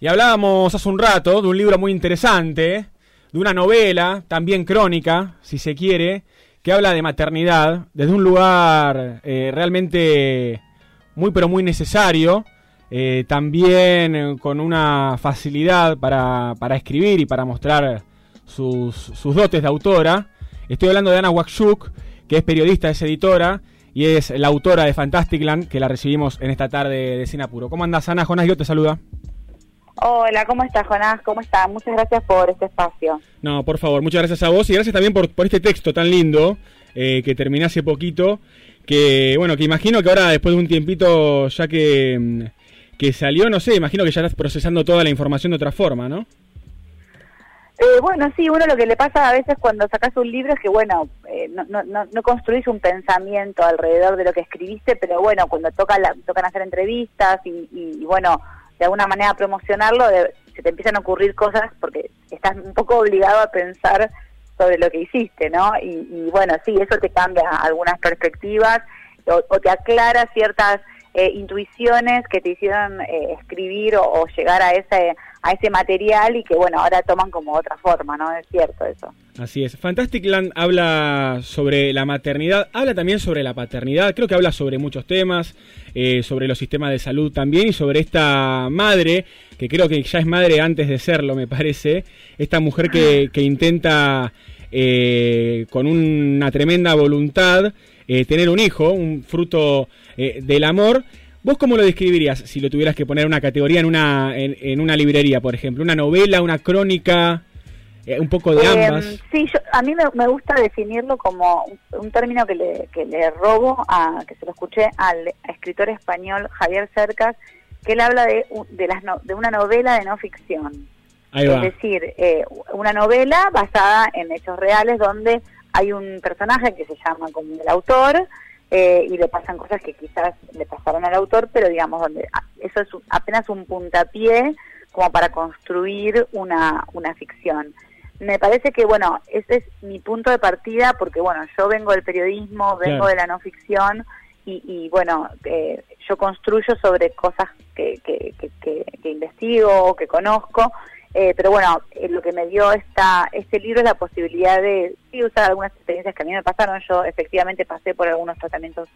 Y hablábamos hace un rato de un libro muy interesante, de una novela, también crónica, si se quiere, que habla de maternidad desde un lugar eh, realmente muy pero muy necesario, eh, también con una facilidad para, para, escribir y para mostrar sus, sus, dotes de autora. Estoy hablando de Ana Wakshuk, que es periodista, es editora y es la autora de Fantasticland, que la recibimos en esta tarde de Sinapuro. ¿Cómo andas, Ana? Jonás, yo te saluda. Hola, ¿cómo estás, Jonás? ¿Cómo estás? Muchas gracias por este espacio. No, por favor, muchas gracias a vos y gracias también por, por este texto tan lindo eh, que terminé hace poquito. Que, bueno, que imagino que ahora, después de un tiempito, ya que, mm, que salió, no sé, imagino que ya estás procesando toda la información de otra forma, ¿no? Eh, bueno, sí, uno lo que le pasa a veces cuando sacas un libro es que, bueno, eh, no, no, no, construís un pensamiento alrededor de lo que escribiste, pero bueno, cuando toca la, tocan hacer entrevistas y, y, bueno, de alguna manera promocionarlo, se te empiezan a ocurrir cosas porque estás un poco obligado a pensar sobre lo que hiciste, ¿no? Y, y bueno, sí, eso te cambia algunas perspectivas o, o te aclara ciertas eh, intuiciones que te hicieron eh, escribir o, llegar a ese a ese material y que bueno ahora toman como otra forma no es cierto eso. Así es. Fantasticland habla sobre la maternidad habla también sobre la paternidad creo que habla sobre muchos temas eh, sobre los sistemas de salud también y sobre esta madre que creo que ya es madre antes de serlo me parece esta mujer que, que intenta con una tremenda voluntad eh, tener un hijo, un fruto eh, del amor. ¿Vos cómo lo describirías si lo tuvieras que poner una categoría en una, en, una librería, por ejemplo? ¿Una novela, una crónica? Eh, un poco de ambas. sí, a mí me, gusta definirlo como un, término que le, que le robo, a, que se lo escuché al escritor español Javier Cercas, que él habla de, de, las de una novela de no ficción. Es decir, una novela basada en hechos reales donde hay un personaje que se llama como el autor eh, y le pasan cosas que quizás le pasaron al autor, pero digamos, donde eso es apenas un puntapié como para construir una, una ficción. Me parece que, bueno, ese es mi punto de partida porque, bueno, yo vengo del periodismo, vengo de la no ficción y, y bueno, eh, yo construyo sobre cosas que, que, que, que investigo, que conozco eh, pero bueno, eh, lo que me dio esta, este libro es la posibilidad de sí, usar algunas experiencias que a mí me pasaron. Yo efectivamente pasé por algunos tratamientos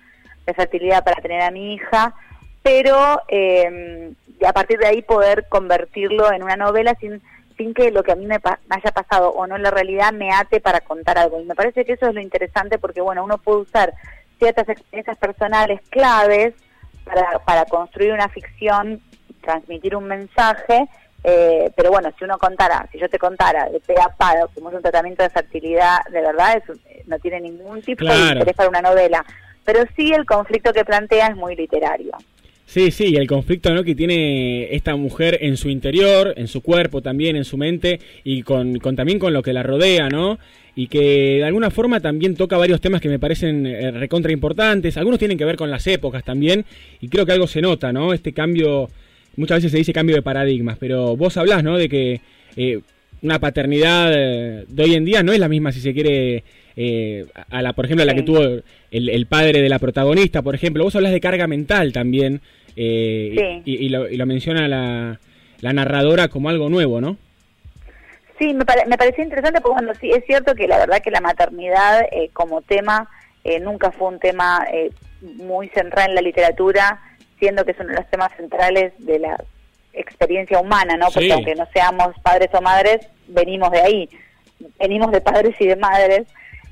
de fertilidad para tener a mi hija, pero eh, a partir de ahí poder convertirlo en una novela sin, sin que lo que a mí me, haya pasado o no en la realidad me ate para contar algo. Y me parece que eso es lo interesante porque, bueno, uno puede usar ciertas experiencias personales claves para, para construir una ficción, transmitir un mensaje eh, pero bueno, si uno contara, si yo te contara de PEAPA, como es un tratamiento de fertilidad, de verdad no tiene ningún tipo de interés para una novela. Pero sí el conflicto que plantea es muy literario. Sí, sí, el conflicto ¿no? que tiene esta mujer en su interior, en su cuerpo también, en su mente y con, con también con lo que la rodea, ¿no? Y que de alguna forma también toca varios temas que me parecen eh, recontra importantes. Algunos tienen que ver con las épocas también y creo que algo se nota, ¿no? Este cambio muchas veces se dice cambio de paradigmas, pero vos hablás, ¿no? De que eh, una paternidad eh, de hoy en día no es la misma, si se quiere, eh, a la, por ejemplo, a la que tuvo el, padre de la protagonista, por ejemplo. Vos hablas de carga mental también, y, lo, menciona la, narradora como algo nuevo, ¿no? Sí, me, me pareció interesante porque bueno, sí, es cierto que la verdad que la maternidad como tema nunca fue un tema muy central en la literatura siendo que es uno de los temas centrales de la experiencia humana, ¿no? Porque aunque no seamos padres o madres, venimos de ahí, venimos de padres y de madres.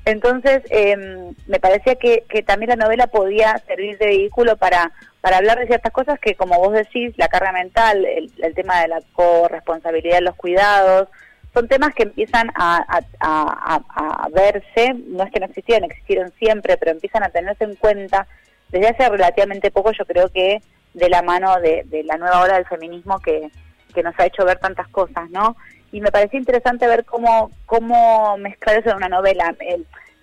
Entonces, em, me parecía que, que también la novela podía servir de vehículo para, para hablar de ciertas cosas que, como vos decís, la carga mental, el, tema de la corresponsabilidad de los cuidados, son temas que empiezan a, a, a, a, verse, no es que no existieran, existieron siempre, pero empiezan a tenerse en cuenta desde hace relativamente poco yo creo que de la mano de, la nueva ola del feminismo que, que nos ha hecho ver tantas cosas, ¿no? Y me pareció interesante ver cómo, cómo mezclar eso en una novela.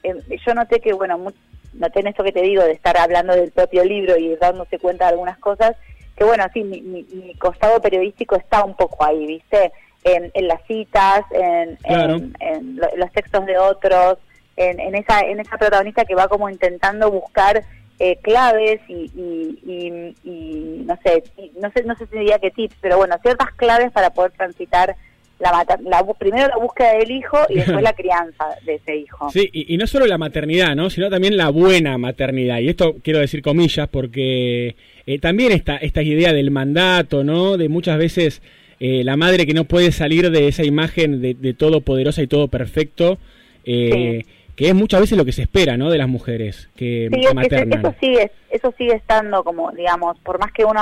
yo noté que, bueno, noté en esto que te digo de estar hablando del propio libro y dándose cuenta de algunas cosas, que bueno, sí, mi, mi, costado periodístico está un poco ahí, ¿viste? En, en las citas, en, en, los textos de otros, en, en, esa, en esa protagonista que va como intentando buscar eh, claves y, y, y, no sé, no sé, no sé si diría qué tips, pero bueno, ciertas claves para poder transitar la, la, primero la búsqueda del hijo y después la crianza de ese hijo. Sí, y, no solo la maternidad, ¿no? sino también la buena maternidad. Y esto quiero decir comillas porque eh, también esta, esta idea del mandato, ¿no? De muchas veces eh, la madre que no puede salir de esa imagen de, de todo poderosa y todo perfecto. Eh, que es muchas veces lo que se espera, ¿no? De las mujeres que, sí, eso sigue, eso sigue estando como, digamos, por más que uno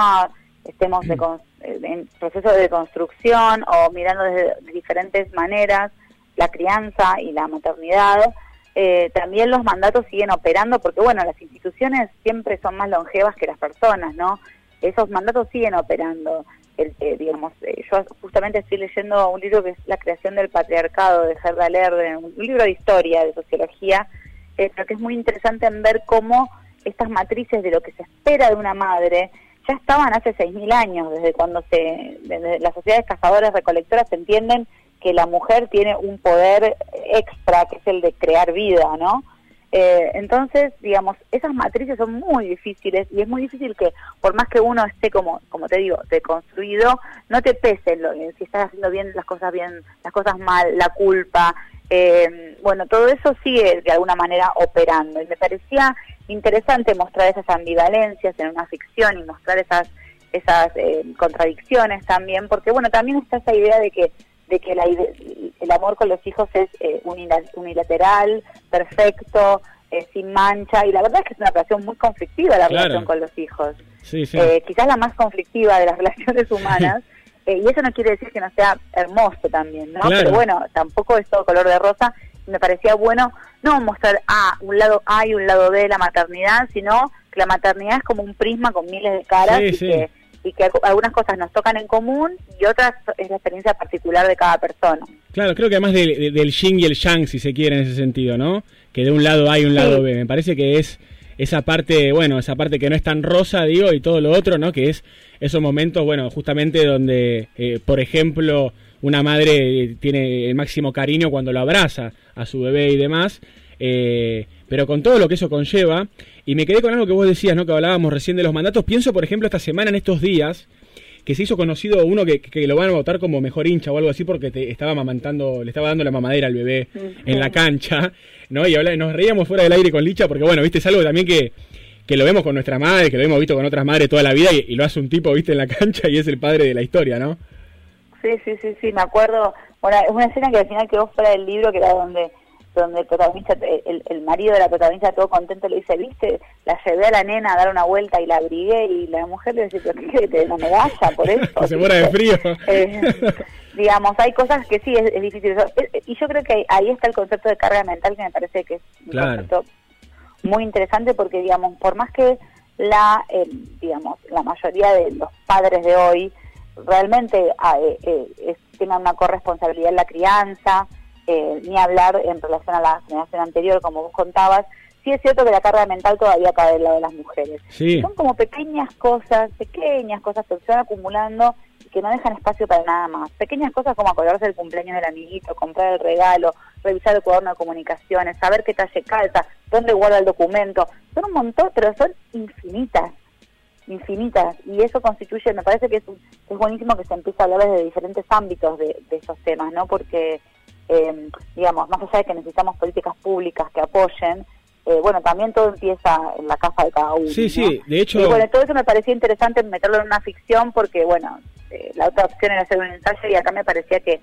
estemos de, en proceso de construcción o mirando desde diferentes maneras la crianza y la maternidad, eh, también los mandatos siguen operando porque, bueno, las instituciones siempre son más longevas que las personas, ¿no? Esos mandatos siguen operando. Eh, eh, yo justamente estoy leyendo un libro que es La creación del patriarcado de Gerda Lerden, un libro de historia, de sociología, pero que es muy interesante en ver cómo estas matrices de lo que se espera de una madre ya estaban hace 6.000 años, desde cuando se, las sociedades cazadoras recolectoras entienden que la mujer tiene un poder extra, que es el de crear vida, ¿no? Eh, entonces, digamos, esas matrices son muy difíciles y es muy difícil que, por más que uno esté, como como te digo, deconstruido, no te pese si estás haciendo bien las cosas bien, las cosas mal, la culpa. Eh, bueno, todo eso sigue de alguna manera operando y me parecía interesante mostrar esas ambivalencias en una ficción y mostrar esas esas eh, contradicciones también, porque bueno, también está esa idea de que de que el amor con los hijos es eh, unilateral, perfecto, eh, sin mancha, y la verdad es que es una relación muy conflictiva la relación con los hijos. quizás la más conflictiva de las relaciones humanas, y eso no quiere decir que no sea hermoso también, ¿no? Pero bueno, tampoco es todo color de rosa, me parecía bueno no mostrar a un lado A y un lado B de la maternidad, sino que la maternidad es como un prisma con miles de caras y, Que, y que algunas cosas nos tocan en común y otras es la experiencia particular de cada persona. Claro, creo que además del, del yin y el yang, si se quiere en ese sentido, ¿no? Que de un lado A y un lado B. Me parece que es esa parte, bueno, esa parte que no es tan rosa, digo, y todo lo otro, ¿no? Que es esos momentos, bueno, justamente donde, eh, por ejemplo, una madre tiene el máximo cariño cuando lo abraza a su bebé y demás, eh, pero con todo lo que eso conlleva, y me quedé con algo que vos decías, ¿no? que hablábamos recién de los mandatos, pienso por ejemplo esta semana, en estos días, que se hizo conocido uno que, lo van a votar como mejor hincha o algo así porque te estaba mamantando, le estaba dando la mamadera al bebé en la cancha, ¿no? Y nos reíamos fuera del aire con Licha porque, bueno, viste, es algo también que, que lo vemos con nuestra madre, que lo hemos visto con otras madres toda la vida y, y, lo hace un tipo, viste, en la cancha y es el padre de la historia, ¿no? Sí, sí, sí, sí, me acuerdo. Bueno, es una escena que al final quedó fuera del libro, que era donde donde el protagonista, el, el marido de la protagonista todo contento le dice, viste, la llevé a la nena a dar una vuelta y la abrigué y la mujer le dice, pero ¿qué? ¿Te den una medalla por eso? se muera de frío. Eh, digamos, hay cosas que sí es, difícil. Y yo creo que ahí está el concepto de carga mental que me parece que es un concepto muy interesante porque, digamos, por más que la, eh, digamos, la mayoría de los padres de hoy realmente ah, eh, eh, tengan una corresponsabilidad en la crianza, eh, ni hablar en relación a la generación anterior, como vos contabas, sí es cierto que la carga mental todavía cae del lado de las mujeres. Son como pequeñas cosas, pequeñas cosas que se van acumulando y que no dejan espacio para nada más. Pequeñas cosas como acordarse del cumpleaños del amiguito, comprar el regalo, revisar el cuaderno de comunicaciones, saber qué talle calza, dónde guarda el documento. Son un montón, pero son infinitas infinitas y eso constituye, me parece que es, es buenísimo que se empiece a hablar desde diferentes ámbitos de, de esos temas, ¿no? Porque, eh, digamos, más allá de que necesitamos políticas públicas que apoyen, eh, bueno, también todo empieza en la casa de cada uno. Sí, sí, de hecho... Y bueno, todo eso me parecía interesante meterlo en una ficción porque, bueno, eh, la otra opción era hacer un ensayo y acá me parecía que,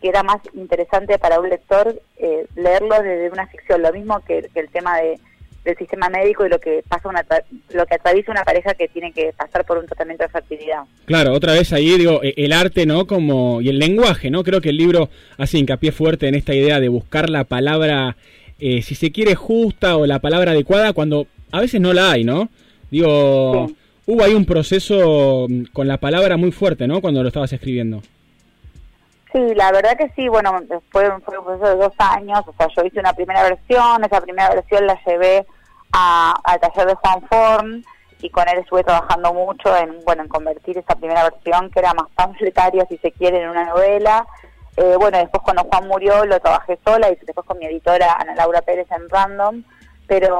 que era más interesante para un lector leerlo desde una ficción, lo mismo que el tema de del sistema médico y lo que pasa una, lo que atraviesa una pareja que tiene que pasar por un tratamiento de fertilidad. Claro, otra vez ahí digo e, el arte, ¿no? Como y el lenguaje, ¿no? Creo que el libro hace hincapié fuerte en esta idea de buscar la palabra eh, si se quiere justa o la palabra adecuada cuando a veces no la hay, ¿no? Digo, hubo ahí un proceso mm, con la palabra muy fuerte, ¿no? Cuando lo estabas escribiendo. Sí, la verdad que sí, bueno, fue, fue un proceso de dos años, o sea, yo hice una primera versión, esa primera versión la llevé al taller de Juan Form y con él estuve trabajando mucho en, bueno, en convertir esa primera versión que era más pamfletaria, si se quiere, en una novela. Eh, bueno, después cuando Juan murió lo trabajé sola y después con mi editora Ana Laura Pérez en Random. pero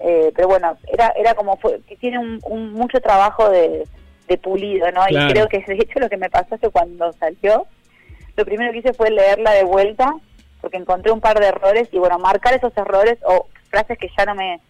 eh, pero bueno, era era como fue, que tiene un, mucho trabajo de, de pulido, ¿no? Y creo que de hecho lo que me pasó es que cuando salió, lo primero que hice fue leerla de vuelta, porque encontré un par de errores y bueno, marcar esos errores o frases que ya no me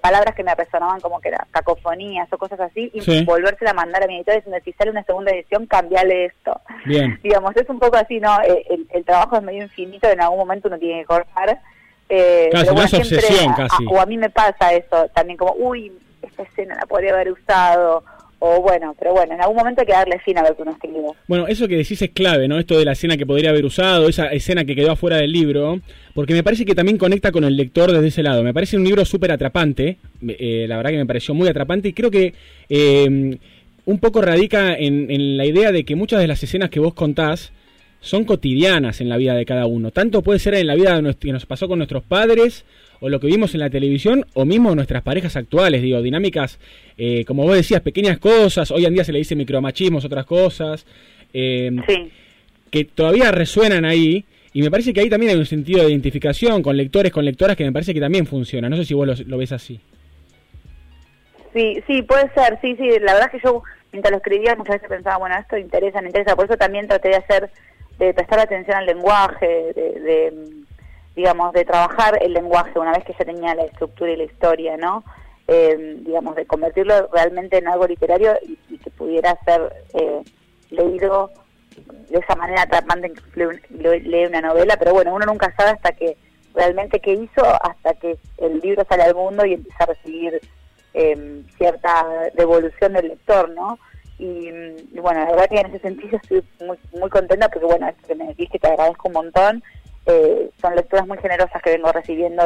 palabras que me resonaban como que eran cacofonías o cosas así, y volvérsela a mandar a mi editor diciendo, si sale una segunda edición, cambiale esto. Bien. Digamos, es un poco así, ¿no? Eh, el, trabajo es medio infinito, en algún momento uno tiene que cortar. Eh, pero obsesión, casi. o a mí me pasa eso, también como, uy, esta escena la podría haber usado, o bueno, pero bueno, en algún momento hay que darle fin a lo que uno escribió. Bueno, eso que decís es clave, ¿no? Esto de la escena que podría haber usado, esa escena que quedó afuera del libro, porque me parece que también conecta con el lector desde ese lado. Me parece un libro súper atrapante, eh, la verdad que me pareció muy atrapante y creo que eh, un poco radica en, en la idea de que muchas de las escenas que vos contás son cotidianas en la vida de cada uno. Tanto puede ser en la vida de que nos pasó con nuestros padres o lo que vimos en la televisión o mismo nuestras parejas actuales, digo, dinámicas, eh, como vos decías, pequeñas cosas, hoy en día se le dice micromachismos, otras cosas, eh, que todavía resuenan ahí. Y me parece que ahí también hay un sentido de identificación con lectores, con lectoras, que me parece que también funciona. No sé si vos lo, ves así. Sí, sí, puede ser, sí, sí. La verdad es que yo, mientras lo escribía, muchas veces pensaba, bueno, esto interesa, me interesa. Por eso también traté de hacer, de prestar atención al lenguaje, de digamos, de trabajar el lenguaje una vez que ya tenía la estructura y la historia, ¿no? Eh, digamos, de convertirlo realmente en algo literario y, que pudiera ser eh, leído de esa manera atrapante que lee una novela, pero bueno, uno nunca sabe hasta que realmente qué hizo, hasta que el libro sale al mundo y empieza a recibir eh, cierta devolución del lector, ¿no? Y, bueno, la verdad que en ese sentido estoy muy, muy contenta porque bueno, es que me dijiste, te agradezco un montón eh, son lecturas muy generosas que vengo recibiendo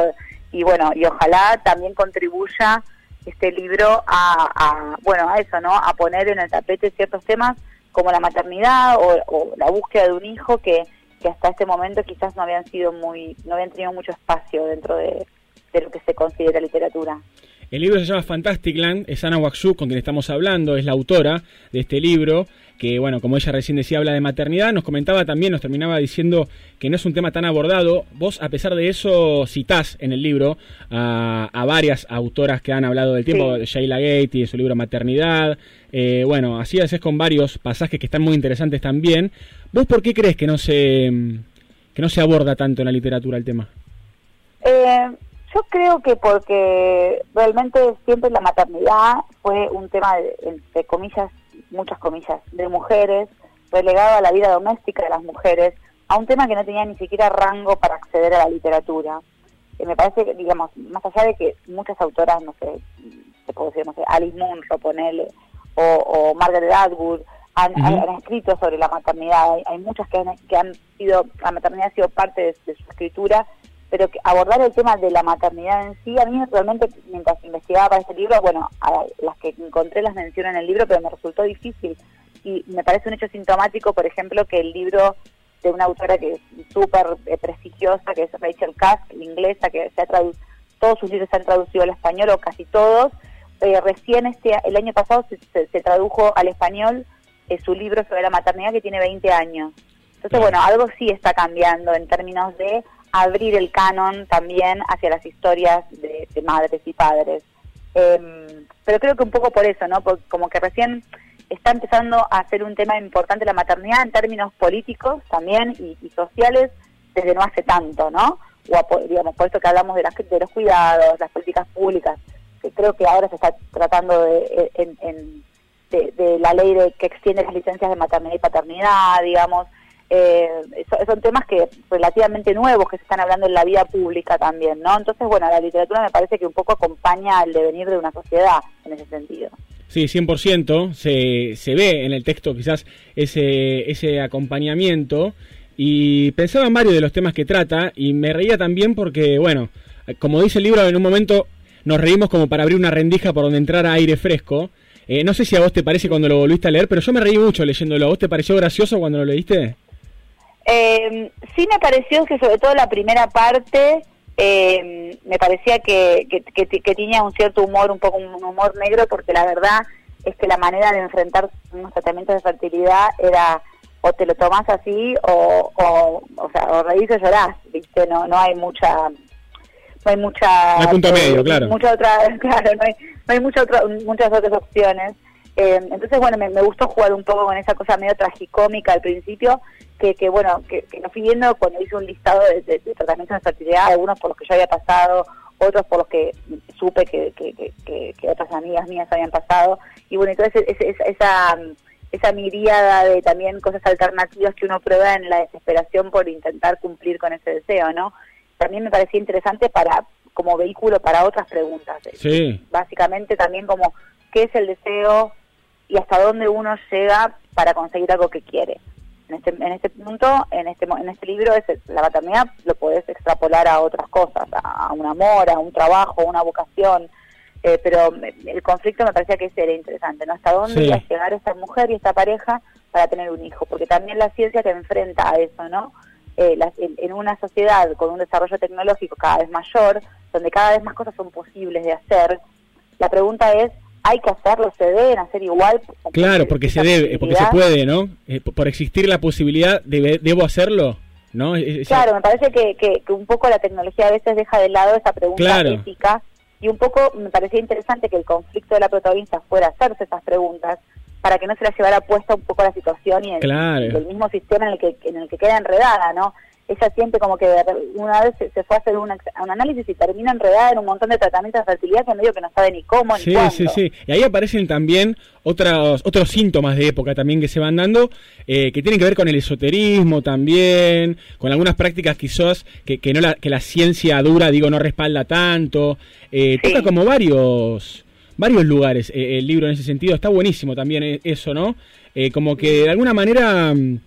y bueno, y ojalá también contribuya este libro a, bueno, a eso, ¿no? A poner en el tapete ciertos temas como la maternidad o, la búsqueda de un hijo que, que hasta este momento quizás no habían sido muy, no habían tenido mucho espacio dentro de, lo que se considera literatura. El libro se llama Fantastic Land, es Ana Wakshu, con quien estamos hablando, es la autora de este libro, que bueno, como ella recién decía, habla de maternidad, nos comentaba también, nos terminaba diciendo que no es un tema tan abordado. Vos, a pesar de eso, citás en el libro a, varias autoras que han hablado del tiempo, Sheila Gate y de su libro Maternidad. Eh, bueno, así es con varios pasajes que están muy interesantes también. ¿Vos por qué crees que no se, que no se aborda tanto en la literatura el tema? Eh, yo creo que porque realmente siempre la maternidad fue un tema, de, entre comillas, muchas comillas, de mujeres, relegado a la vida doméstica de las mujeres, a un tema que no tenía ni siquiera rango para acceder a la literatura. Eh, me parece que, digamos, más allá de que muchas autoras, no sé, se puede decir, no sé, Alice Munro, ponele, o, Margaret Atwood, han, escrito sobre la maternidad. Hay, muchas que han, que han sido, la maternidad ha sido parte de su escritura pero que abordar el tema de la maternidad en sí, a mí realmente mientras investigaba para este libro, bueno, a las que encontré las menciono en el libro, pero me resultó difícil. Y me parece un hecho sintomático, por ejemplo, que el libro de una autora que es súper eh, prestigiosa, que es Rachel Kask, inglesa, que se ha todos sus libros se han traducido al español, o casi todos. Eh, recién este el año pasado se, tradujo al español eh, su libro sobre la maternidad que tiene 20 años. Entonces, bueno, algo sí está cambiando en términos de abrir el canon también hacia las historias de, madres y padres. Em, pero creo que un poco por eso, ¿no? como que recién está empezando a ser un tema importante la maternidad en términos políticos también y, sociales desde no hace tanto, ¿no? O digamos, por eso que hablamos de, las, de los cuidados, las políticas públicas, que creo que ahora se está tratando de, en, de, la ley de que extiende las licencias de maternidad y paternidad, digamos, eh, son temas que relativamente nuevos que se están hablando en la vida pública también, ¿no? Entonces, bueno, la literatura me parece que un poco acompaña al devenir de una sociedad en ese sentido. Sí, 100%, se, se ve en el texto quizás ese, ese acompañamiento y pensaba en varios de los temas que trata y me reía también porque, bueno, como dice el libro, en un momento nos reímos como para abrir una rendija por donde entrara aire fresco. Eh, no sé si a vos te parece cuando lo volviste a leer, pero yo me reí mucho leyéndolo. ¿A vos te pareció gracioso cuando lo leíste? Eh, sí me pareció que sobre todo la primera parte eh, me parecía que, que, tenía un cierto humor, un poco un humor negro, porque la verdad es que la manera de enfrentar unos tratamientos de fertilidad era o te lo tomas así o, o, o sea, o reís o llorás, ¿viste? No, no hay mucha no hay mucha... No punto medio, claro. Mucha otra, claro, no hay, no hay mucha otra, muchas otras opciones. Eh, entonces, bueno, me, gustó jugar un poco con esa cosa medio tragicómica al principio, que, que bueno, que, que fui viendo cuando hice un listado de, de, de tratamientos de fertilidad, algunos por los que yo había pasado, otros por los que supe que, que, que, otras amigas mías habían pasado. Y bueno, entonces esa, esa miríada de también cosas alternativas que uno prueba en la desesperación por intentar cumplir con ese deseo, ¿no? También me parecía interesante para como vehículo para otras preguntas. Sí. Básicamente también como qué es el deseo y hasta dónde uno llega para conseguir algo que quiere. En este, en este punto, en este, en este libro, es la maternidad lo puedes extrapolar a otras cosas, a, un amor, a un trabajo, a una vocación, eh, pero el conflicto me parecía que ese era interesante, ¿no? Hasta dónde iba a llegar esta mujer y esta pareja para tener un hijo, porque también la ciencia te enfrenta a eso, ¿no? Eh, en una sociedad con un desarrollo tecnológico cada vez mayor, donde cada vez más cosas son posibles de hacer, la pregunta es hay que hacerlo, se deben hacer igual. Claro, porque se debe, porque se puede, ¿no? Eh, por existir la posibilidad, de, ¿debo hacerlo? ¿no? Claro, me parece que, que, un poco la tecnología a veces deja de lado esa pregunta ética y un poco me parecía interesante que el conflicto de la protagonista fuera hacerse esas preguntas para que no se la llevara puesta un poco la situación y el, mismo sistema en el que en el que queda enredada, ¿no? Ella siente como que una vez se, fue a hacer un, análisis y termina enredada en un montón de tratamientos de fertilidad que medio que no sabe ni cómo ni sí, Sí, sí, Y ahí aparecen también otros, otros síntomas de época también que se van dando, eh, que tienen que ver con el esoterismo también, con algunas prácticas quizás que, que, no la, que la ciencia dura, digo, no respalda tanto. Eh, Toca como varios varios lugares eh, el libro en ese sentido. Está buenísimo también eh, eso, ¿no? como que de alguna manera mm,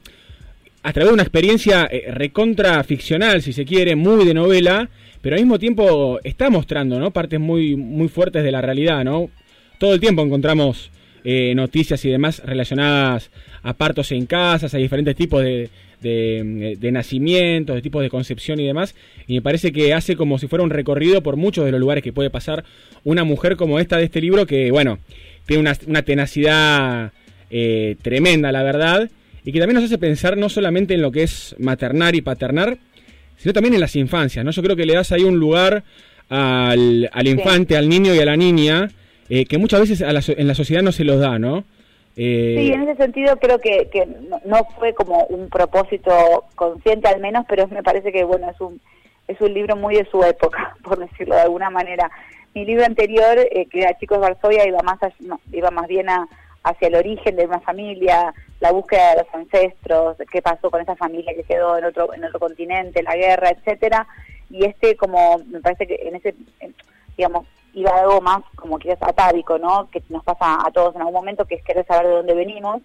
a través de una experiencia eh, recontra ficcional, si se quiere, muy de novela, pero al mismo tiempo está mostrando, ¿no? Partes muy, muy fuertes de la realidad, ¿no? Todo el tiempo encontramos eh, noticias y demás relacionadas a partos en casas, a diferentes tipos de, de, de, nacimientos, de tipos de concepción y demás, y me parece que hace como si fuera un recorrido por muchos de los lugares que puede pasar una mujer como esta de este libro, que, bueno, tiene una, una tenacidad eh, tremenda, la verdad, y que también nos hace pensar no solamente en lo que es maternar y paternar, sino también en las infancias, ¿no? Yo creo que le das ahí un lugar al, al infante, al niño y a la niña, eh, que muchas veces en la sociedad no se los da, ¿no? Eh... Sí, en ese sentido creo que, que no fue como un propósito consciente al menos, pero me parece que, bueno, es un, es un libro muy de su época, por decirlo de alguna manera. Mi libro anterior, eh, que era Chicos Varsovia, iba más, iba más bien a, hacia el origen de una familia, la búsqueda de los ancestros, qué pasó con esa familia que quedó en otro en otro continente, la guerra, etcétera. Y este como me parece que en ese digamos iba algo más como que es atávico, ¿no? Que nos pasa a todos en algún momento, que es querer saber de dónde venimos.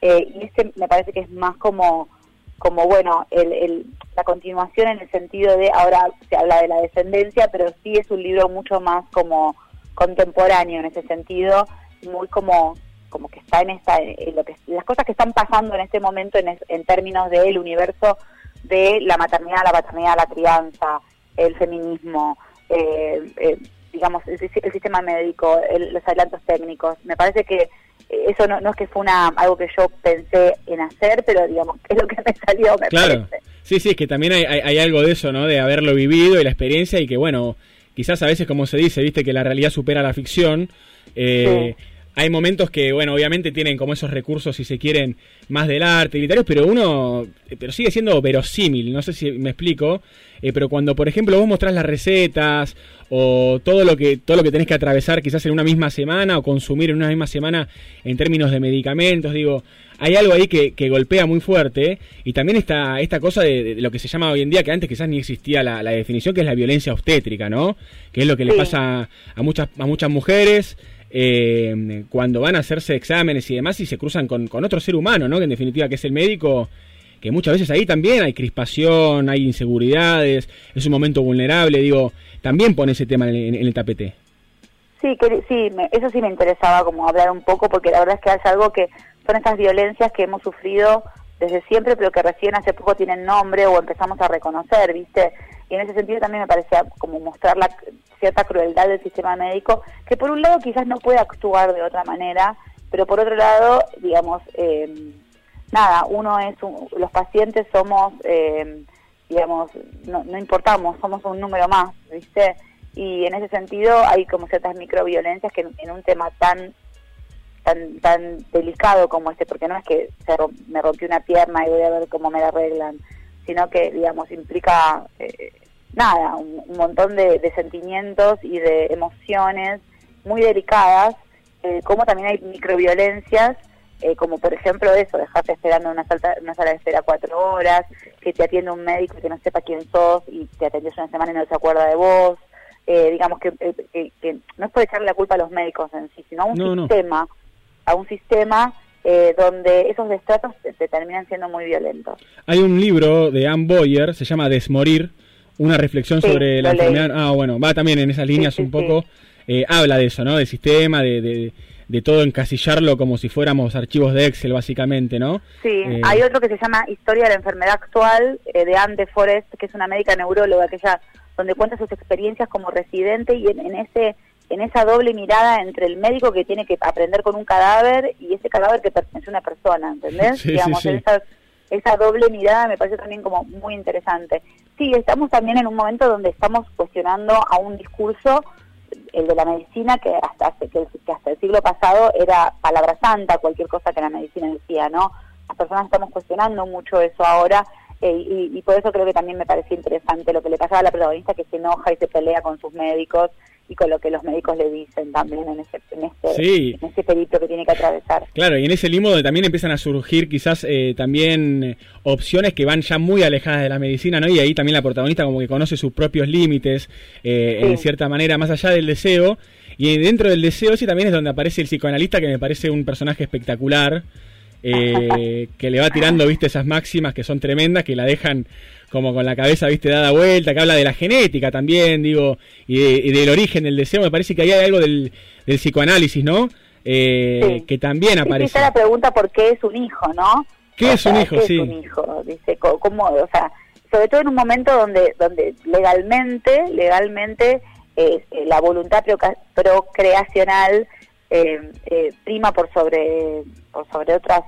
Eh, y este me parece que es más como como bueno el, el, la continuación en el sentido de ahora se habla de la descendencia pero sí es un libro mucho más como contemporáneo en ese sentido muy como como que está en esa, en lo que, las cosas que están pasando en este momento en, en términos del universo de la maternidad, la paternidad, la crianza, el feminismo, eh, eh, digamos, el, sistema médico, los adelantos técnicos. Me parece que eso no, no, es que fue una algo que yo pensé en hacer, pero digamos, es lo que me salió, me claro. Sí, sí, es que también hay, hay, algo de eso, ¿no? De haberlo vivido y la experiencia y que, bueno, quizás a veces, como se dice, viste, que la realidad supera la ficción. Eh, hay momentos que, bueno, obviamente tienen como esos recursos, si se quieren, más del arte, literarios, pero uno, pero sigue siendo verosímil, no sé si me explico, eh, pero cuando, por ejemplo, vos mostrás las recetas o todo lo que todo lo que tenés que atravesar quizás en una misma semana o consumir en una misma semana en términos de medicamentos, digo, hay algo ahí que, que golpea muy fuerte y también está esta cosa de, lo que se llama hoy en día, que antes quizás ni existía la, definición, que es la violencia obstétrica, ¿no? Que es lo que le pasa a muchas, a muchas mujeres eh, cuando van a hacerse exámenes y demás y se cruzan con, otro ser humano, ¿no? Que en definitiva que es el médico, que muchas veces ahí también hay crispación, hay inseguridades, es un momento vulnerable, digo, también pone ese tema en, el tapete. Sí, que, sí, eso sí me interesaba como hablar un poco porque la verdad es que es algo que son esas violencias que hemos sufrido desde siempre, pero que recién hace poco tienen nombre o empezamos a reconocer, ¿viste? Y en ese sentido también me parecía como mostrar la cierta crueldad del sistema médico, que por un lado quizás no puede actuar de otra manera, pero por otro lado, digamos, eh, nada, uno es, los pacientes somos, eh, digamos, no, no importamos, somos un número más, ¿viste? Y en ese sentido hay como ciertas microviolencias que en, un tema tan tan tan delicado como este, porque no es que se me rompió una pierna y voy a ver cómo me la arreglan, sino que, digamos, implica, eh, nada, un, montón de, sentimientos y de emociones muy delicadas, eh, como también hay microviolencias eh, como por ejemplo eso, dejarte esperando en una, una sala de espera cuatro horas, que te atiende un médico que no sepa quién sos y te atendió una semana y no se acuerda de vos. Eh, digamos que, eh, que, no es por echarle la culpa a los médicos en sí, sino a un sistema, a un sistema donde esos destratos te, terminan siendo muy violentos. Hay un libro de Anne Boyer, se llama Desmorir, una reflexión sobre la enfermedad. Ah, bueno, va también en esas líneas un poco. habla de eso, ¿no? Del sistema, de de todo encasillarlo como si fuéramos archivos de Excel, básicamente, ¿no? Sí, eh, hay otro que se llama Historia de la Enfermedad Actual, eh, de Anne de Forest, que es una médica neuróloga, que ella, donde cuenta sus experiencias como residente y en, ese en esa doble mirada entre el médico que tiene que aprender con un cadáver y ese cadáver que pertenece a una persona, ¿entendés? Digamos, Esa, esa doble mirada me parece también como muy interesante. Sí, estamos también en un momento donde estamos cuestionando a un discurso el de la medicina que hasta que, hasta el siglo pasado era palabra santa cualquier cosa que la medicina decía no las personas estamos cuestionando mucho eso ahora eh, y, por eso creo que también me parecía interesante lo que le pasaba a la protagonista que se enoja y se pelea con sus médicos y con lo que los médicos le dicen también en ese, en este, en ese periplo que tiene que atravesar. Claro, y en ese limbo donde también empiezan a surgir quizás eh, también eh, opciones que van ya muy alejadas de la medicina, ¿no? Y ahí también la protagonista como que conoce sus propios límites, eh, en cierta manera, más allá del deseo. Y dentro del deseo sí también es donde aparece el psicoanalista, que me parece un personaje espectacular. Eh, que le va tirando, viste, esas máximas que son tremendas, que la dejan como con la cabeza, viste, dada vuelta, que habla de la genética también, digo, y, del origen del deseo, me parece que ahí hay algo del, psicoanálisis, ¿no? Eh, que también aparece. Sí, la pregunta por qué es un hijo, ¿no? ¿Qué es un hijo? ¿qué sí. es un hijo? Dice, ¿cómo? O sea, sobre todo en un momento donde, donde legalmente, legalmente, eh, la voluntad procreacional eh, eh, prima por sobre por sobre otras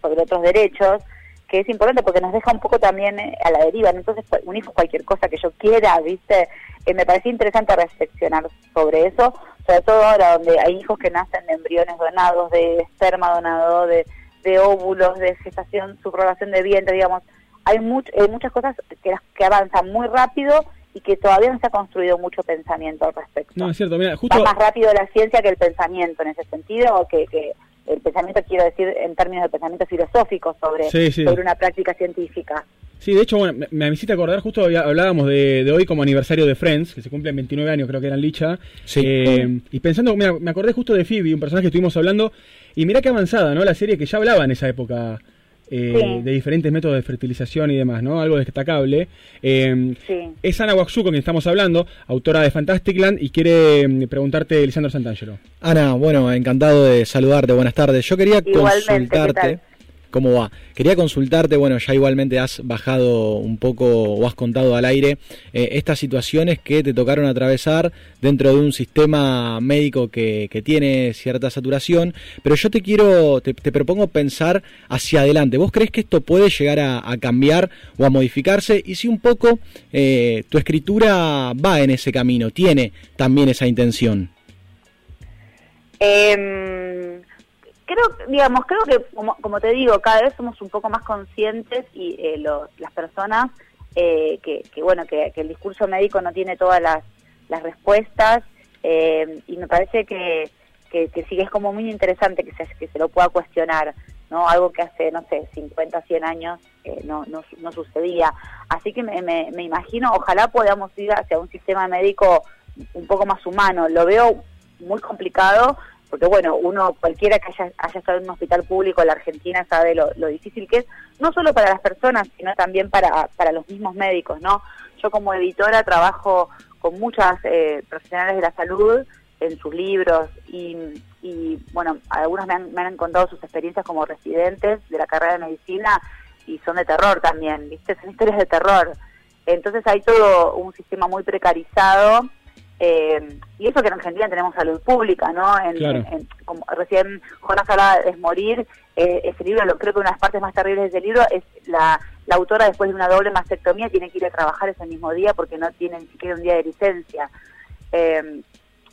sobre otros derechos que es importante porque nos deja un poco también eh, a la deriva. Entonces un cualquier cosa que yo quiera viste eh, me parece interesante reflexionar sobre eso sobre todo ahora donde hay hijos que nacen de embriones donados de esperma donado de, de óvulos de gestación subrogación de vientre digamos. Hay, much, muchas cosas que, que avanzan muy rápido y que todavía no se ha construido mucho pensamiento al respecto. No, es cierto, mira, justo... Va más rápido la ciencia que el pensamiento en ese sentido, o que, que el pensamiento, quiero decir, en términos de pensamiento filosófico sobre, sobre una práctica científica. Sí, de hecho, bueno, me, me hiciste acordar, justo hablábamos de, hoy como aniversario de Friends, que se cumplen 29 años, creo que era en Licha. Sí. Eh, y pensando, mira, me acordé justo de Phoebe, un personaje que estuvimos hablando, y mira qué avanzada, ¿no? La serie que ya hablaba en esa época eh, de diferentes métodos de fertilización y demás, ¿no? Algo destacable. Eh, Es Ana Waxu con quien estamos hablando, autora de Fantasticland, y quiere mm, preguntarte, Lisandro Santangelo. Ana, bueno, encantado de saludarte, buenas tardes. Yo quería consultarte. ¿Cómo va? Quería consultarte, bueno, ya igualmente has bajado un poco o has contado al aire eh, estas situaciones que te tocaron atravesar dentro de un sistema médico que, tiene cierta saturación, pero yo te quiero, te, propongo pensar hacia adelante. ¿Vos crees que esto puede llegar a, cambiar o a modificarse? Y si un poco eh, tu escritura va en ese camino, tiene también esa intención. Eh creo, digamos, creo que, como, te digo, cada vez somos un poco más conscientes y eh, las personas eh, que, bueno, que, el discurso médico no tiene todas las, respuestas eh, y me parece que, que, sí es como muy interesante que se, que se lo pueda cuestionar, ¿no? Algo que hace, no sé, 50, 100 años no, no, sucedía. Así que me, me imagino, ojalá podamos ir hacia un sistema médico un poco más humano. Lo veo muy complicado, porque bueno, uno, cualquiera que haya, haya estado en un hospital público en la Argentina sabe lo, difícil que es, no solo para las personas, sino también para, para los mismos médicos, ¿no? Yo como editora trabajo con muchas eh, profesionales de la salud en sus libros y, y bueno, algunos me han, me han contado sus experiencias como residentes de la carrera de medicina y son de terror también, ¿viste? Son historias de terror. Entonces hay todo un sistema muy precarizado eh, y eso que en Argentina tenemos salud pública, ¿no? En, como recién Jonás hablaba de desmorir, eh, ese libro, lo, creo que una de las partes más terribles del libro es la, la autora después de una doble mastectomía tiene que ir a trabajar ese mismo día porque no tiene ni siquiera un día de licencia. Eh,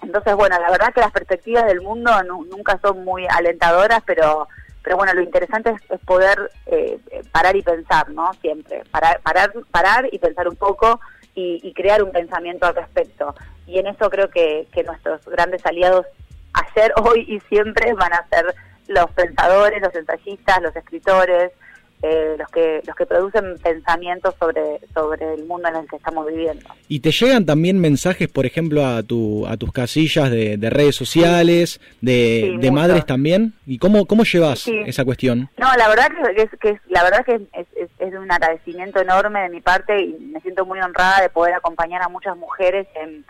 entonces, bueno, la verdad que las perspectivas del mundo nunca son muy alentadoras, pero pero bueno, lo interesante es, poder eh, parar y pensar, ¿no? Siempre, parar, parar, parar y pensar un poco y, crear un pensamiento al respecto. Y en eso creo que, que nuestros grandes aliados ayer, hoy y siempre van a ser los pensadores, los ensayistas, los escritores, eh, los que los que producen pensamientos sobre sobre el mundo en el que estamos viviendo. Y te llegan también mensajes, por ejemplo, a tu a tus casillas de, redes sociales, de, de madres también. ¿Y cómo cómo llevas esa cuestión? No, la verdad que es, que la verdad que es, es, es, un agradecimiento enorme de mi parte y me siento muy honrada de poder acompañar a muchas mujeres en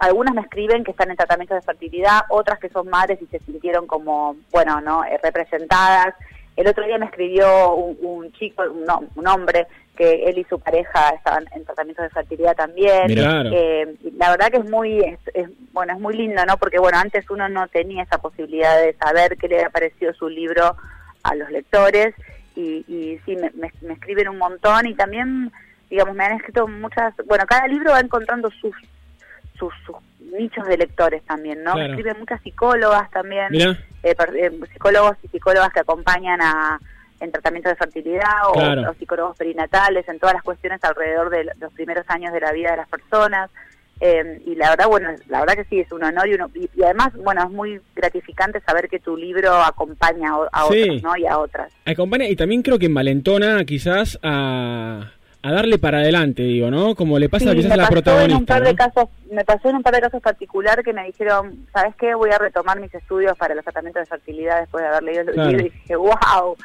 algunas me escriben que están en tratamiento de fertilidad, otras que son madres y se sintieron como, bueno, no eh, representadas. El otro día me escribió un, chico, un, hombre, que él y su pareja estaban en tratamiento de fertilidad también. Eh, la verdad que es muy, es, bueno, es muy lindo, ¿no? Porque bueno, antes uno no tenía esa posibilidad de saber qué le había parecido su libro a los lectores y, y sí, me, me escriben un montón y también digamos, me han escrito muchas, bueno, cada libro va encontrando sus sus, nichos de lectores también, ¿no? Escriben muchas psicólogas también, eh, eh, psicólogos y psicólogas que acompañan a en tratamiento de fertilidad o, psicólogos perinatales, en todas las cuestiones alrededor de los primeros años de la vida de las personas. Eh, y la verdad, bueno, la verdad que sí, es un honor y, uno, y, además, bueno, es muy gratificante saber que tu libro acompaña a, otros, ¿no? Y a otras. Acompaña y también creo que envalentona quizás a a darle para adelante, digo, ¿no? Como le pasa quizás a la protagonista. En un par de casos, me pasó en un par de casos particular que me dijeron, ¿sabes qué? Voy a retomar mis estudios para los tratamientos de fertilidad después de haber leído el libro y dije, wow,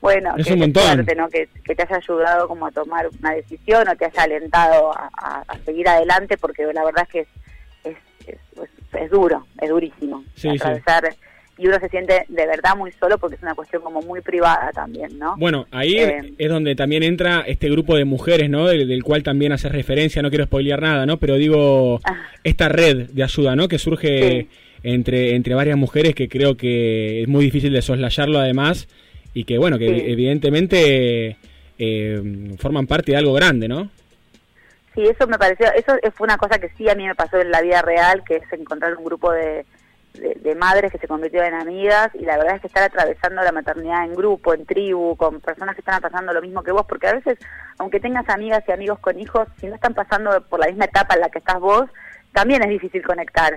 bueno, es un montón. ¿no? Que, te haya ayudado como a tomar una decisión o te haya alentado a, seguir adelante porque la verdad es que es, es, es, duro, es durísimo. Sí, atravesar y uno se siente de verdad muy solo porque es una cuestión como muy privada también, ¿no? Bueno, ahí eh, es donde también entra este grupo de mujeres, ¿no? Del, cual también hace referencia, no quiero spoilear nada, ¿no? Pero digo, ah. esta red de ayuda, ¿no? Que surge entre, entre varias mujeres que creo que es muy difícil de soslayarlo además y que, bueno, que evidentemente eh, forman parte de algo grande, ¿no? Sí, eso me pareció, eso fue una cosa que sí a mí me pasó en la vida real, que es encontrar un grupo de de, madres que se convirtieron en amigas y la verdad es que estar atravesando la maternidad en grupo, en tribu, con personas que están pasando lo mismo que vos, porque a veces, aunque tengas amigas y amigos con hijos, si no están pasando por la misma etapa en la que estás vos, también es difícil conectar.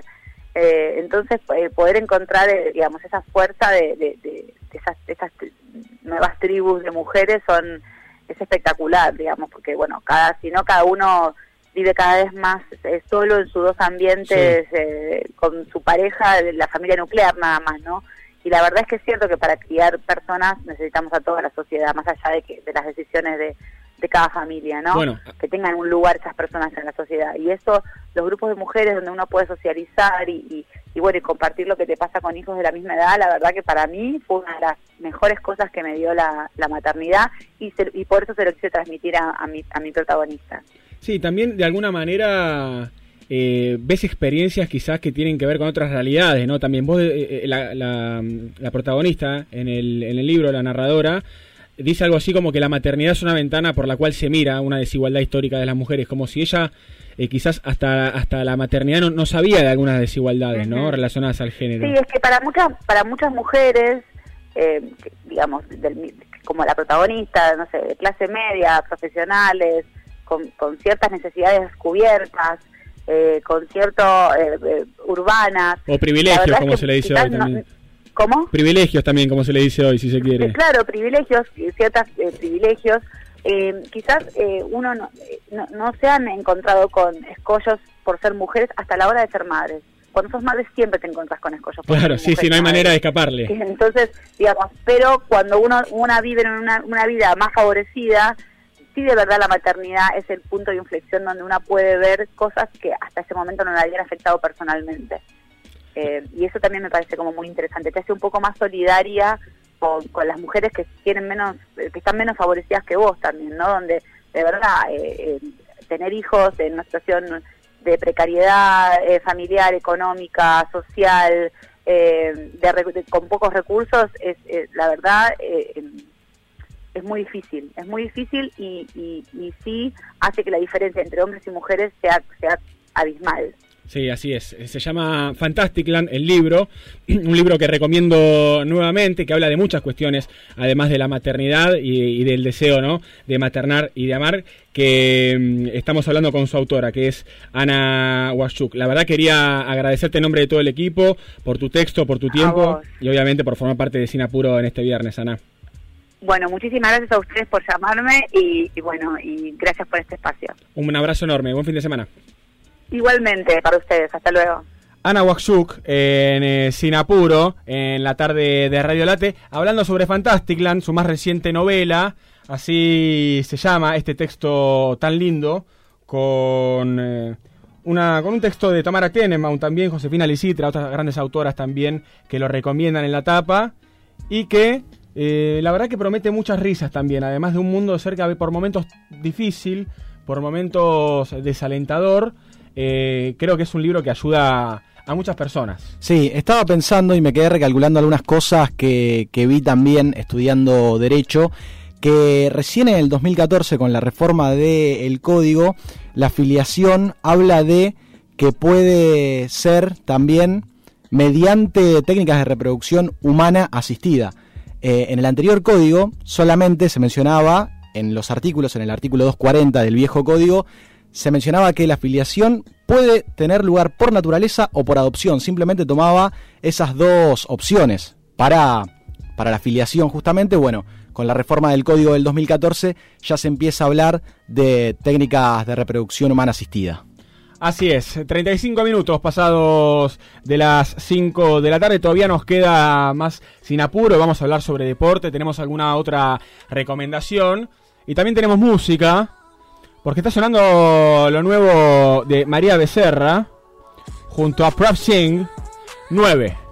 Eh, entonces, eh, poder encontrar, eh, digamos, esa fuerza de, esas, esas nuevas tribus de mujeres son es espectacular, digamos, porque, bueno, cada si no, cada uno vive cada vez más eh, solo en sus dos ambientes, eh, con su pareja, la familia nuclear nada más, ¿no? Y la verdad es que es cierto que para criar personas necesitamos a toda la sociedad, más allá de, que, de las decisiones de, de cada familia, ¿no? Que tengan un lugar esas personas en la sociedad. Y eso, los grupos de mujeres donde uno puede socializar y, y, bueno, y compartir lo que te pasa con hijos de la misma edad, la verdad que para mí fue una de las mejores cosas que me dio la, la maternidad y, y por eso se lo quise transmitir a, a, mi, a mi protagonista. Sí, también de alguna manera eh, ves experiencias quizás que tienen que ver con otras realidades, ¿no? También vos, eh, eh, la, la, protagonista en el, en el libro, la narradora, dice algo así como que la maternidad es una ventana por la cual se mira una desigualdad histórica de las mujeres, como si ella quizás hasta, hasta la maternidad no, no sabía de algunas desigualdades, ¿no? Relacionadas al género. Sí, es que para muchas, para muchas mujeres, digamos, como la protagonista, no sé, de clase media, profesionales, con, ciertas necesidades cubiertas, eh, con cierto eh, eh, urbanas. O privilegios, como se le dice hoy también. ¿Cómo? Privilegios también, como se le dice hoy, si se quiere. claro, privilegios, ciertos privilegios. quizás uno no, no, se han encontrado con escollos por ser mujeres hasta la hora de ser madres cuando sos madre siempre te encuentras con escollos. Claro, sí, sí, no hay manera de escaparle. Entonces, digamos, pero cuando uno una vive en una, una vida más favorecida, sí de verdad la maternidad es el punto de inflexión donde una puede ver cosas que hasta ese momento no le habían afectado personalmente. Eh, y eso también me parece como muy interesante, te hace un poco más solidaria con, las mujeres que tienen menos, eh, que están menos favorecidas que vos también, ¿no? Donde de verdad eh, tener hijos en una situación de precariedad familiar, económica, social, de, con pocos recursos, es la verdad es muy difícil, es muy difícil y, y, y sí hace que la diferencia entre hombres y mujeres sea, sea abismal. Sí, así es. Se llama Fantasticland, el libro, un libro que recomiendo nuevamente, que habla de muchas cuestiones, además de la maternidad y, del deseo, ¿no? De maternar y de amar, que mm, estamos hablando con su autora, que es Ana Washuk. La verdad quería agradecerte en nombre de todo el equipo por tu texto, por tu tiempo y obviamente por formar parte de Sinapuro en este viernes, Ana. Bueno, muchísimas gracias a ustedes por llamarme y, y bueno, y gracias por este espacio. Un abrazo enorme, buen fin de semana. Igualmente para ustedes, hasta luego. Ana Wakshuk en eh, Sinapuro, en la tarde de Radio Late, hablando sobre Fantasticland, su más reciente novela, así se llama este texto tan lindo, con, eh, una, con un texto de Tamara Tenenbaum también, Josefina Licitra, otras grandes autoras también que lo recomiendan en la tapa, y que eh, la verdad que promete muchas risas también, además de un mundo cerca por momentos difícil, por momentos desalentador, eh, creo que es un libro que ayuda a muchas personas. Sí, estaba pensando y me quedé recalculando algunas cosas que, vi también estudiando Derecho, que recién en el 2014 con la reforma del código, la afiliación habla de que puede ser también mediante técnicas de reproducción humana asistida. Eh, en el anterior código solamente se mencionaba en los artículos, en el artículo 240 del viejo código, se mencionaba que la afiliación puede tener lugar por naturaleza o por adopción. Simplemente tomaba esas dos opciones para, para la afiliación justamente. Bueno, con la reforma del código del 2014 ya se empieza a hablar de técnicas de reproducción humana asistida. Así es, 35 minutos pasados de las 5 de la tarde, todavía nos queda más sin apuro, vamos a hablar sobre deporte, tenemos alguna otra recomendación y también tenemos música. Porque está sonando lo nuevo de María Becerra junto a Prab Singh 9.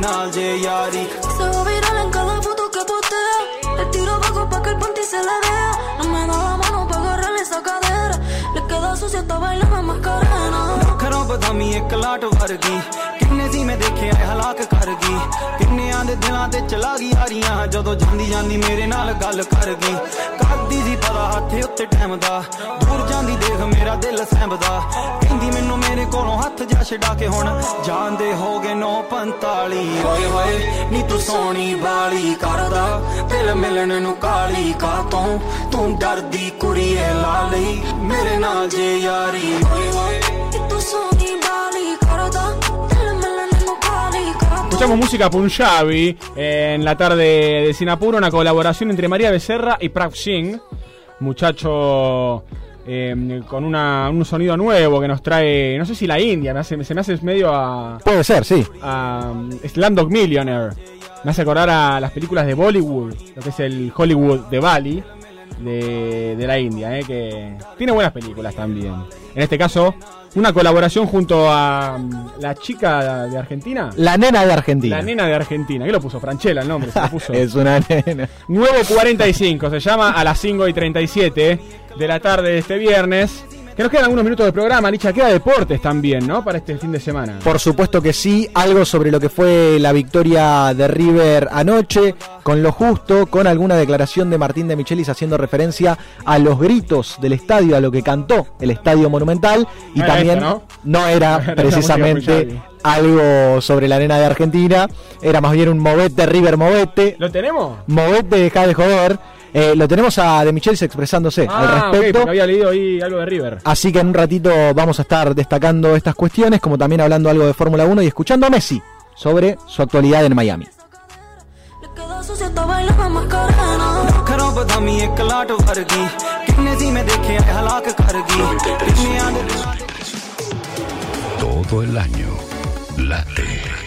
ਨਾਲ ਜੇ ਯਾਰੀ Se va viral en cada foto que postea Le tiro bajo pa' que el panty se le vea No me da la mano pa' agarrarle esa cadera Le queda sucia, está bailando más carena ਖਰੋਂ ਬਦਾਮੀ ਇੱਕ ਲਾਟ ਵਰਗੀ ਕਿੰਨੇ ਸੀ ਮੈਂ ਦੇਖਿਆ ਹਲਾਕ ਕਰ ਗਈ। ਕਿੰਨਿਆਂ ਦੇ ਦਿਲਾਂ ਤੇ ਚਲਾ ਗਈ ਯਾਰੀਆਂ ਜਦੋਂ ਜਾਂਦੀ ਜਾਂਦੀ ਮੇਰੇ ਨਾਲ ਗੱਲ ਕਰ ਗਈ। ਕਰਦੀ ਸੀ ਪਤਾ ਹੱਥ ਉੱਤੇ ਟਾਈਮ ਦਾ। ਦੂਰ ਜਾਂਦੀ ਦੇਖ ਮੇਰਾ ਦਿਲ ਸਹਿਬਦਾ ਕਹਿੰਦੀ ਮੈਨੂੰ ਮੇਰੇ ਕੋਲੋਂ ਹੱਥ ਜਾ ਛਡਾ ਕੇ ਹੁਣ। ਜਾਂਦੇ ਹੋ ਗਏ 945 ਓਏ ਹੋਏ, ਨੀ ਤੂੰ ਸੋਹਣੀ ਬਾਲੀ ਕਰਦਾ। ਦਿਲ ਮਿਲਣ ਨੂੰ ਕਾਲੀ ਕਾਤੋਂ ਤੂੰ ਡਰਦੀ ਕੁੜੀਏ ਲਾ ਲਈ ਮੇਰੇ ਨਾਲ ਜੇ ਯਾਰੀ। ਓਏ ਹੋਏ Escuchamos música punjabi en la tarde de Sinapuro, una colaboración entre María Becerra y Prav Singh, muchacho eh, con una, un sonido nuevo que nos trae, no sé si la India, me hace, se me hace medio a... Puede ser, sí. A Slamdog Millionaire. Me hace acordar a las películas de Bollywood, lo que es el Hollywood de Bali, de, de la India, eh, que tiene buenas películas también. En este caso, una colaboración junto a mm, la chica de Argentina. La nena de Argentina. La nena de Argentina. ¿Qué lo puso? Franchella el nombre. Se puso. es una nena. 9.45. Se llama a las 5 y 37 de la tarde de este viernes. Que nos quedan algunos minutos de programa, Nicha, queda deportes también, ¿no? Para este fin de semana. Por supuesto que sí, algo sobre lo que fue la victoria de River anoche, con lo justo, con alguna declaración de Martín de Michelis haciendo referencia a los gritos del estadio, a lo que cantó el estadio monumental, y también ¿no? era precisamente algo sobre la arena de Argentina, era más bien un movete River movete. ¿Lo tenemos? Movete deja de joder. Eh, lo tenemos a De Michelis expresándose al ah, respecto. había leído ahí algo de River. Así que en un ratito vamos a estar destacando estas cuestiones, como también hablando algo de Fórmula 1 y escuchando a Messi sobre su actualidad en Miami. Todo el año late.